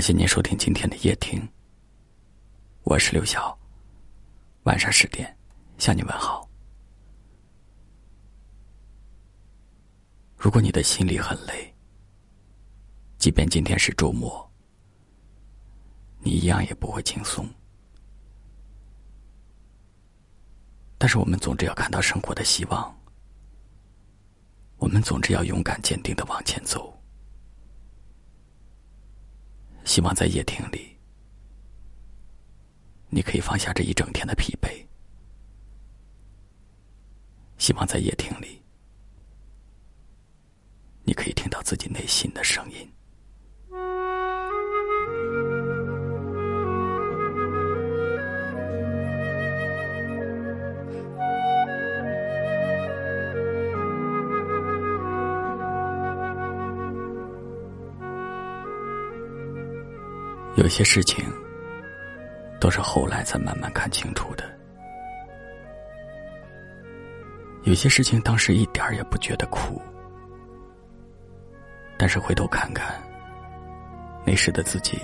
感谢您收听今天的夜听。我是刘晓。晚上十点向你问好。如果你的心里很累，即便今天是周末，你一样也不会轻松。但是我们总之要看到生活的希望，我们总之要勇敢坚定的往前走。希望在夜听里，你可以放下这一整天的疲惫。希望在夜听里，你可以听到自己内心的声音。有些事情都是后来才慢慢看清楚的，有些事情当时一点儿也不觉得苦，但是回头看看，那时的自己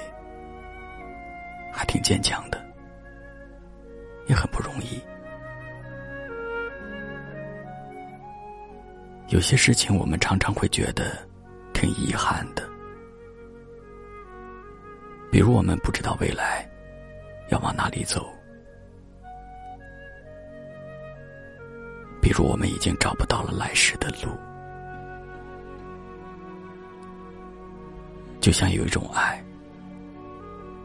还挺坚强的，也很不容易。有些事情我们常常会觉得挺遗憾的。比如，我们不知道未来要往哪里走；比如，我们已经找不到了来时的路。就像有一种爱，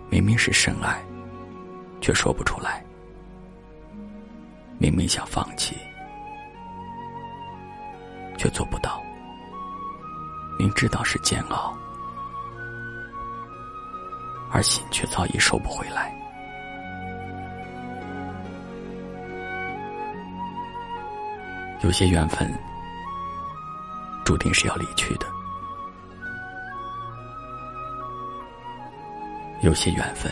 明明是深爱，却说不出来；明明想放弃，却做不到；明知道是煎熬。而心却早已收不回来。有些缘分注定是要离去的，有些缘分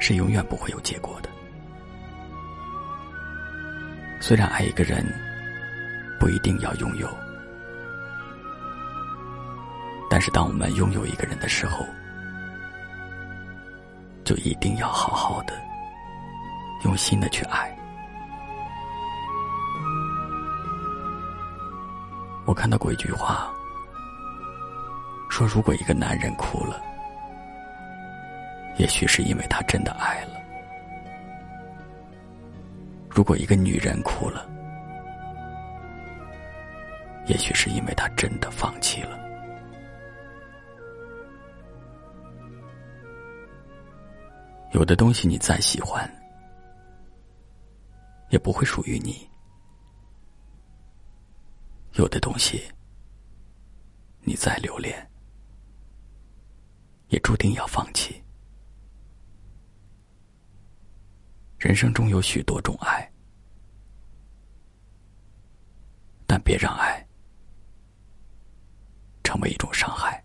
是永远不会有结果的。虽然爱一个人不一定要拥有。但是，当我们拥有一个人的时候，就一定要好好的、用心的去爱。我看到过一句话，说：如果一个男人哭了，也许是因为他真的爱了；如果一个女人哭了，也许是因为她真的放弃了。有的东西你再喜欢，也不会属于你；有的东西你再留恋，也注定要放弃。人生中有许多种爱，但别让爱成为一种伤害。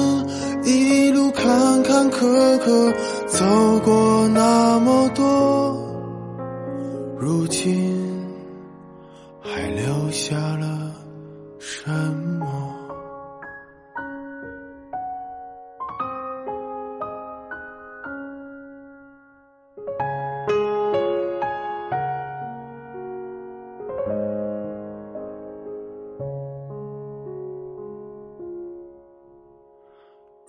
一路坎坎坷坷走过那么多，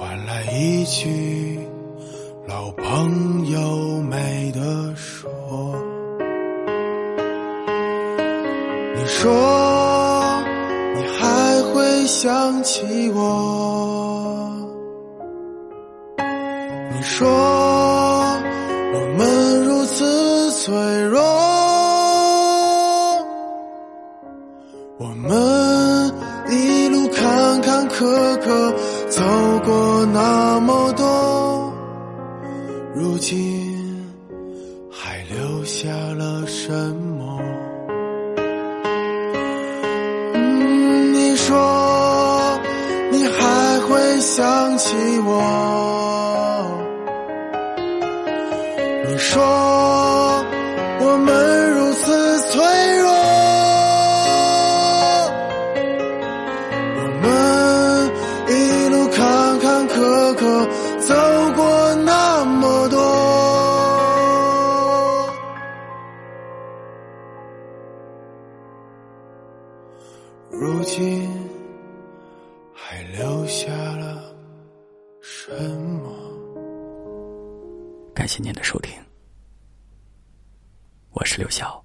换来一句老朋友没得说。你说你还会想起我？你说我们如此脆弱，我们一路坎坎坷走过那么多，如今还留下了什么？你说你还会想起我？你说留下了什么？感谢您的收听，我是刘晓。